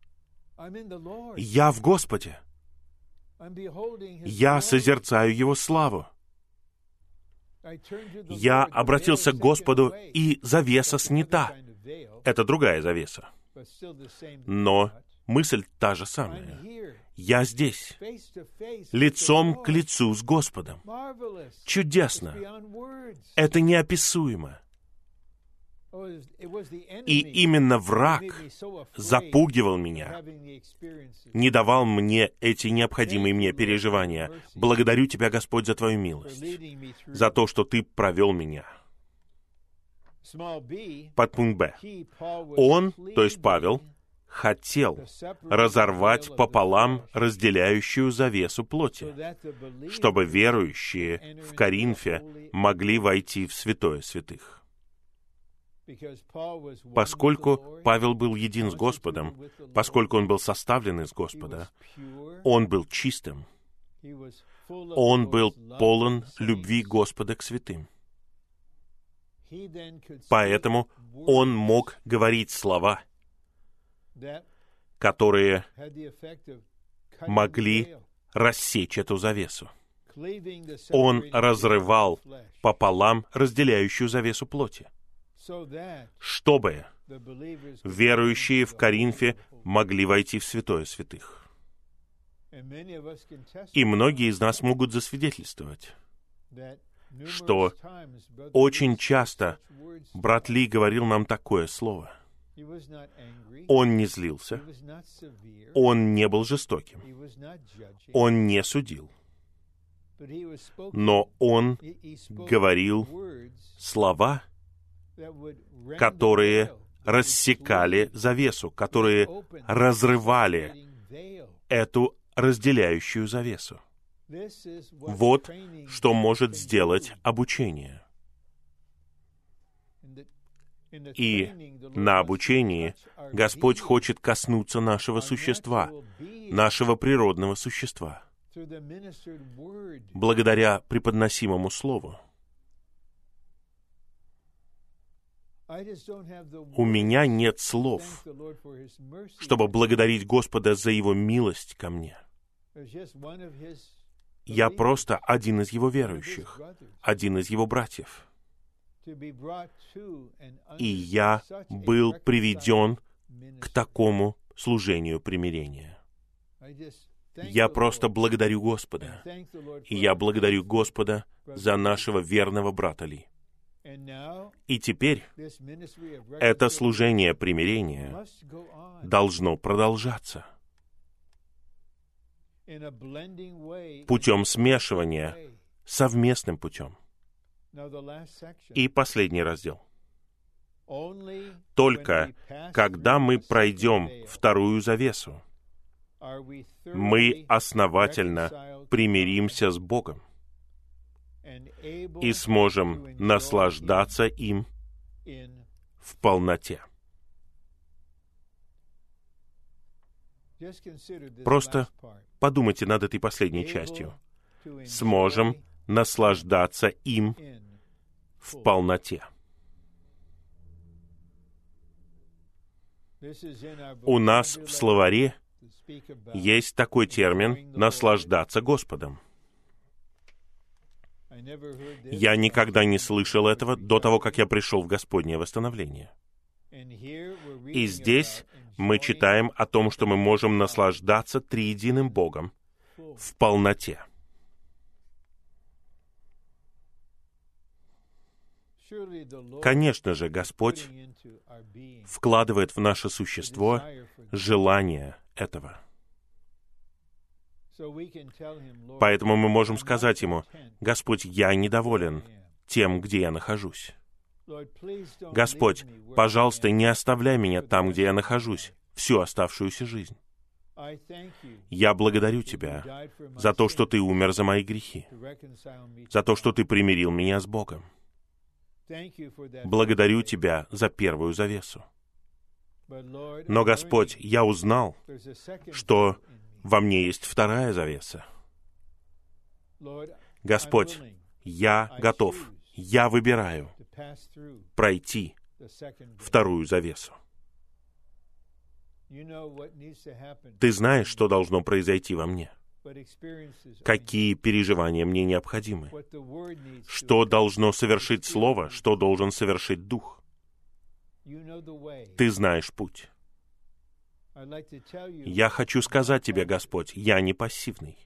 Я в Господе. Я созерцаю Его славу. Я обратился к Господу, и завеса снята. Это другая завеса. Но мысль та же самая. Я здесь, лицом к лицу с Господом. Чудесно. Это неописуемо. И именно враг запугивал меня, не давал мне эти необходимые мне переживания. Благодарю Тебя, Господь, за Твою милость, за то, что Ты провел меня. Подпункт Б. Он, то есть Павел, хотел разорвать пополам разделяющую завесу плоти, чтобы верующие в Коринфе могли войти в святое святых. Поскольку Павел был един с Господом, поскольку он был составлен из Господа, он был чистым, он был полон любви Господа к святым. Поэтому он мог говорить слова, которые могли рассечь эту завесу. Он разрывал пополам разделяющую завесу плоти чтобы верующие в Коринфе могли войти в святое святых. И многие из нас могут засвидетельствовать, что очень часто брат Ли говорил нам такое слово. Он не злился, он не был жестоким, он не судил, но он говорил слова, которые рассекали завесу, которые разрывали эту разделяющую завесу. Вот что может сделать обучение. И на обучении Господь хочет коснуться нашего существа, нашего природного существа, благодаря преподносимому Слову. У меня нет слов, чтобы благодарить Господа за Его милость ко мне. Я просто один из Его верующих, один из Его братьев. И я был приведен к такому служению примирения. Я просто благодарю Господа. И я благодарю Господа за нашего верного брата Ли. И теперь это служение примирения должно продолжаться путем смешивания, совместным путем. И последний раздел. Только когда мы пройдем вторую завесу, мы основательно примиримся с Богом и сможем наслаждаться им в полноте. Просто подумайте над этой последней частью. Сможем наслаждаться им в полноте. У нас в словаре есть такой термин «наслаждаться Господом». Я никогда не слышал этого до того, как я пришел в Господнее восстановление. И здесь мы читаем о том, что мы можем наслаждаться триединым Богом в полноте. Конечно же, Господь вкладывает в наше существо желание этого — Поэтому мы можем сказать Ему, «Господь, я недоволен тем, где я нахожусь. Господь, пожалуйста, не оставляй меня там, где я нахожусь, всю оставшуюся жизнь. Я благодарю Тебя за то, что Ты умер за мои грехи, за то, что Ты примирил меня с Богом. Благодарю Тебя за первую завесу. Но, Господь, я узнал, что во мне есть вторая завеса. Господь, я готов, я выбираю пройти вторую завесу. Ты знаешь, что должно произойти во мне. Какие переживания мне необходимы? Что должно совершить Слово? Что должен совершить Дух? Ты знаешь путь. Я хочу сказать тебе, Господь, я не пассивный.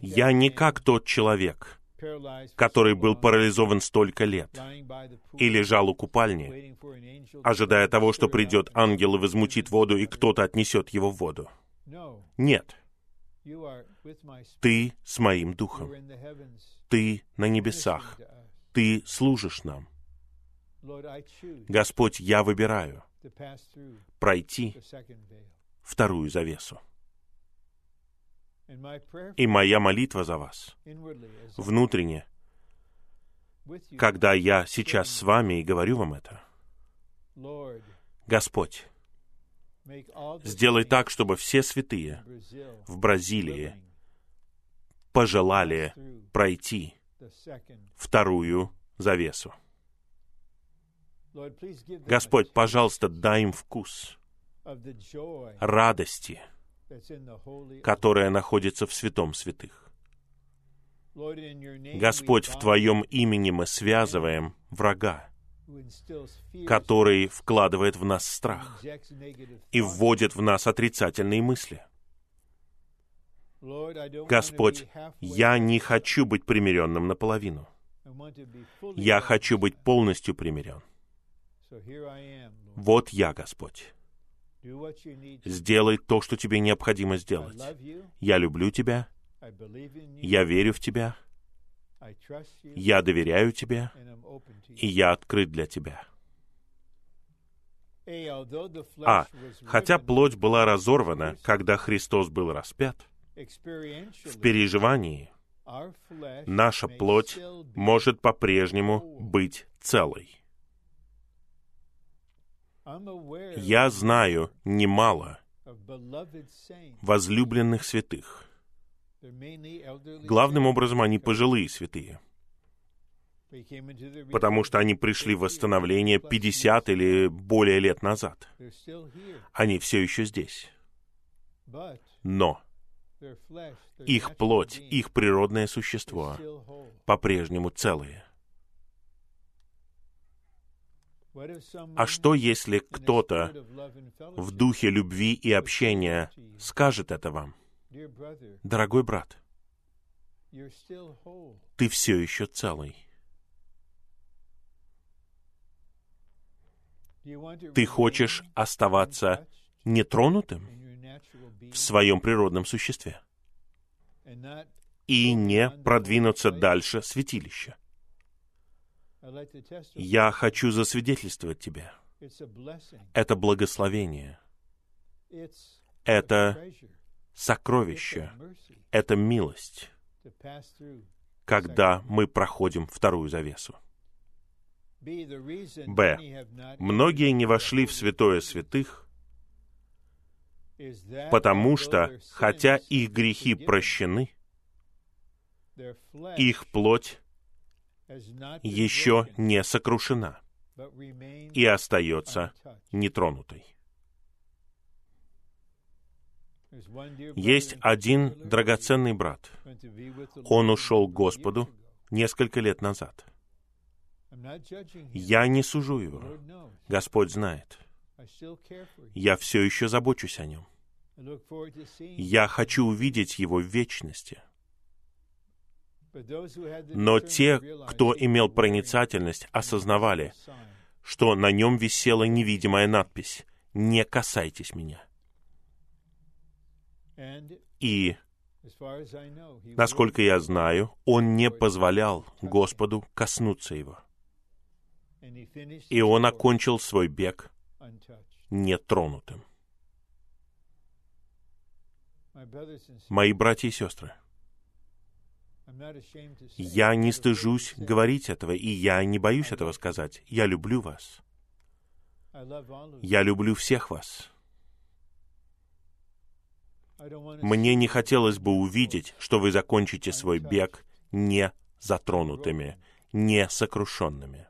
Я не как тот человек, который был парализован столько лет и лежал у купальни, ожидая того, что придет ангел и возмутит воду, и кто-то отнесет его в воду. Нет. Ты с моим духом. Ты на небесах. Ты служишь нам. Господь, я выбираю пройти вторую завесу. И моя молитва за вас внутренне, когда я сейчас с вами и говорю вам это, Господь, сделай так, чтобы все святые в Бразилии пожелали пройти вторую завесу. Господь, пожалуйста, дай им вкус радости, которая находится в святом святых. Господь, в Твоем имени мы связываем врага, который вкладывает в нас страх и вводит в нас отрицательные мысли. Господь, я не хочу быть примиренным наполовину. Я хочу быть полностью примирен. Вот я, Господь. Сделай то, что тебе необходимо сделать. Я люблю тебя. Я верю в тебя. Я доверяю тебе. И я открыт для тебя. А, хотя плоть была разорвана, когда Христос был распят, в переживании наша плоть может по-прежнему быть целой. Я знаю немало возлюбленных святых. Главным образом они пожилые святые, потому что они пришли в восстановление 50 или более лет назад. Они все еще здесь. Но их плоть, их природное существо по-прежнему целые. А что, если кто-то в духе любви и общения скажет это вам? Дорогой брат, ты все еще целый. Ты хочешь оставаться нетронутым в своем природном существе и не продвинуться дальше святилища. Я хочу засвидетельствовать тебе. Это благословение. Это сокровище. Это милость, когда мы проходим вторую завесу. Б. Многие не вошли в святое святых, потому что, хотя их грехи прощены, их плоть еще не сокрушена и остается нетронутой. Есть один драгоценный брат. Он ушел к Господу несколько лет назад. Я не сужу его. Господь знает. Я все еще забочусь о нем. Я хочу увидеть его в вечности — но те, кто имел проницательность, осознавали, что на нем висела невидимая надпись «Не касайтесь меня». И, насколько я знаю, он не позволял Господу коснуться его. И он окончил свой бег нетронутым. Мои братья и сестры, я не стыжусь говорить этого, и я не боюсь этого сказать. Я люблю вас. Я люблю всех вас. Мне не хотелось бы увидеть, что вы закончите свой бег не затронутыми, не сокрушенными,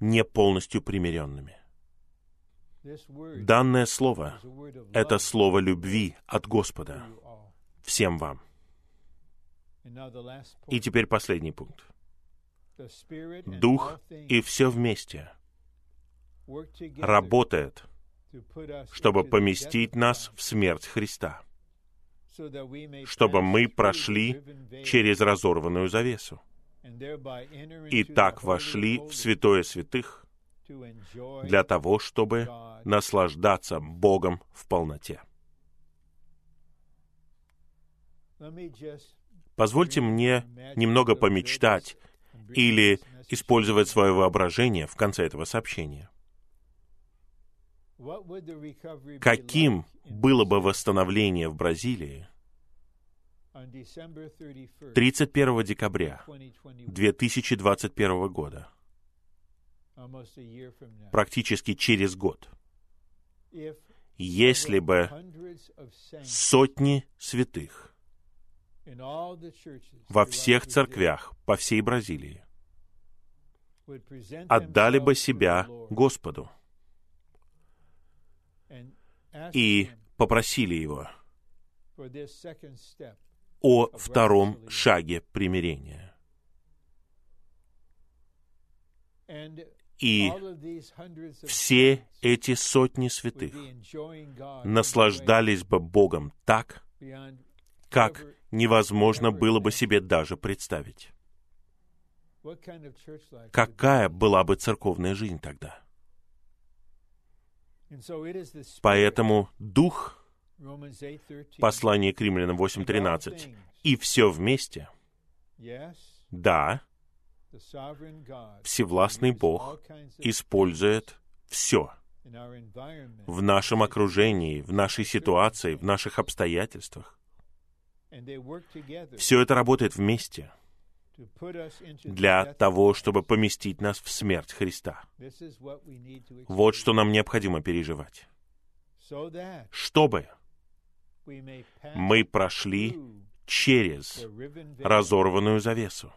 не полностью примиренными. Данное слово — это слово любви от Господа всем вам. И теперь последний пункт. Дух и все вместе работает, чтобы поместить нас в смерть Христа, чтобы мы прошли через разорванную завесу и так вошли в святое святых для того, чтобы наслаждаться Богом в полноте. Позвольте мне немного помечтать или использовать свое воображение в конце этого сообщения. Каким было бы восстановление в Бразилии 31 декабря 2021 года, практически через год, если бы сотни святых во всех церквях по всей Бразилии. Отдали бы себя Господу. и попросили Его о втором шаге примирения. И все эти сотни святых наслаждались бы Богом так, как невозможно было бы себе даже представить. Какая была бы церковная жизнь тогда? Поэтому Дух, послание к римлянам 8.13, и все вместе, да, Всевластный Бог использует все в нашем окружении, в нашей ситуации, в наших обстоятельствах. Все это работает вместе для того, чтобы поместить нас в смерть Христа. Вот что нам необходимо переживать. Чтобы мы прошли через разорванную завесу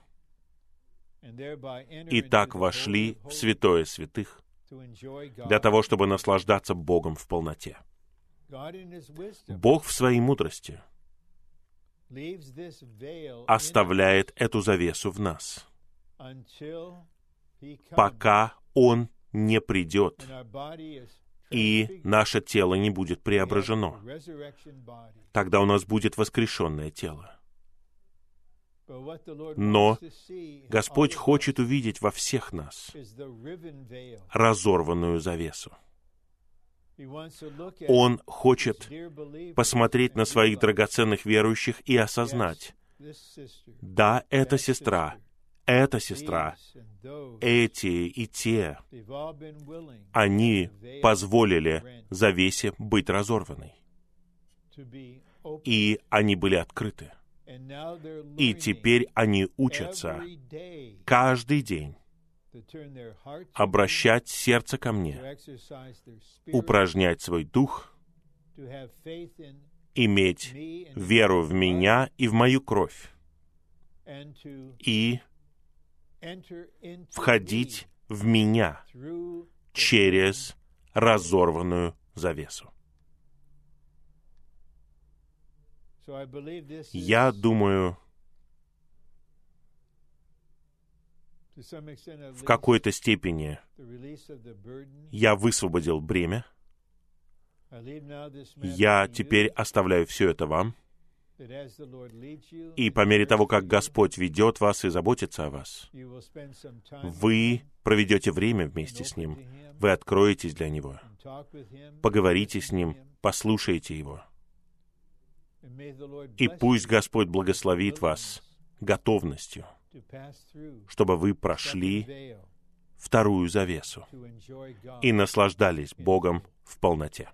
и так вошли в святое святых для того, чтобы наслаждаться Богом в полноте. Бог в своей мудрости оставляет эту завесу в нас, пока Он не придет, и наше тело не будет преображено. Тогда у нас будет воскрешенное тело. Но Господь хочет увидеть во всех нас разорванную завесу. Он хочет посмотреть на своих драгоценных верующих и осознать, да, эта сестра, эта сестра, эти и те, они позволили завесе быть разорванной. И они были открыты. И теперь они учатся каждый день обращать сердце ко мне, упражнять свой дух, иметь веру в меня и в мою кровь, и входить в меня через разорванную завесу. Я думаю, в какой-то степени я высвободил бремя. Я теперь оставляю все это вам. И по мере того, как Господь ведет вас и заботится о вас, вы проведете время вместе с Ним, вы откроетесь для Него, поговорите с Ним, послушаете Его. И пусть Господь благословит вас готовностью — чтобы вы прошли вторую завесу и наслаждались Богом в полноте.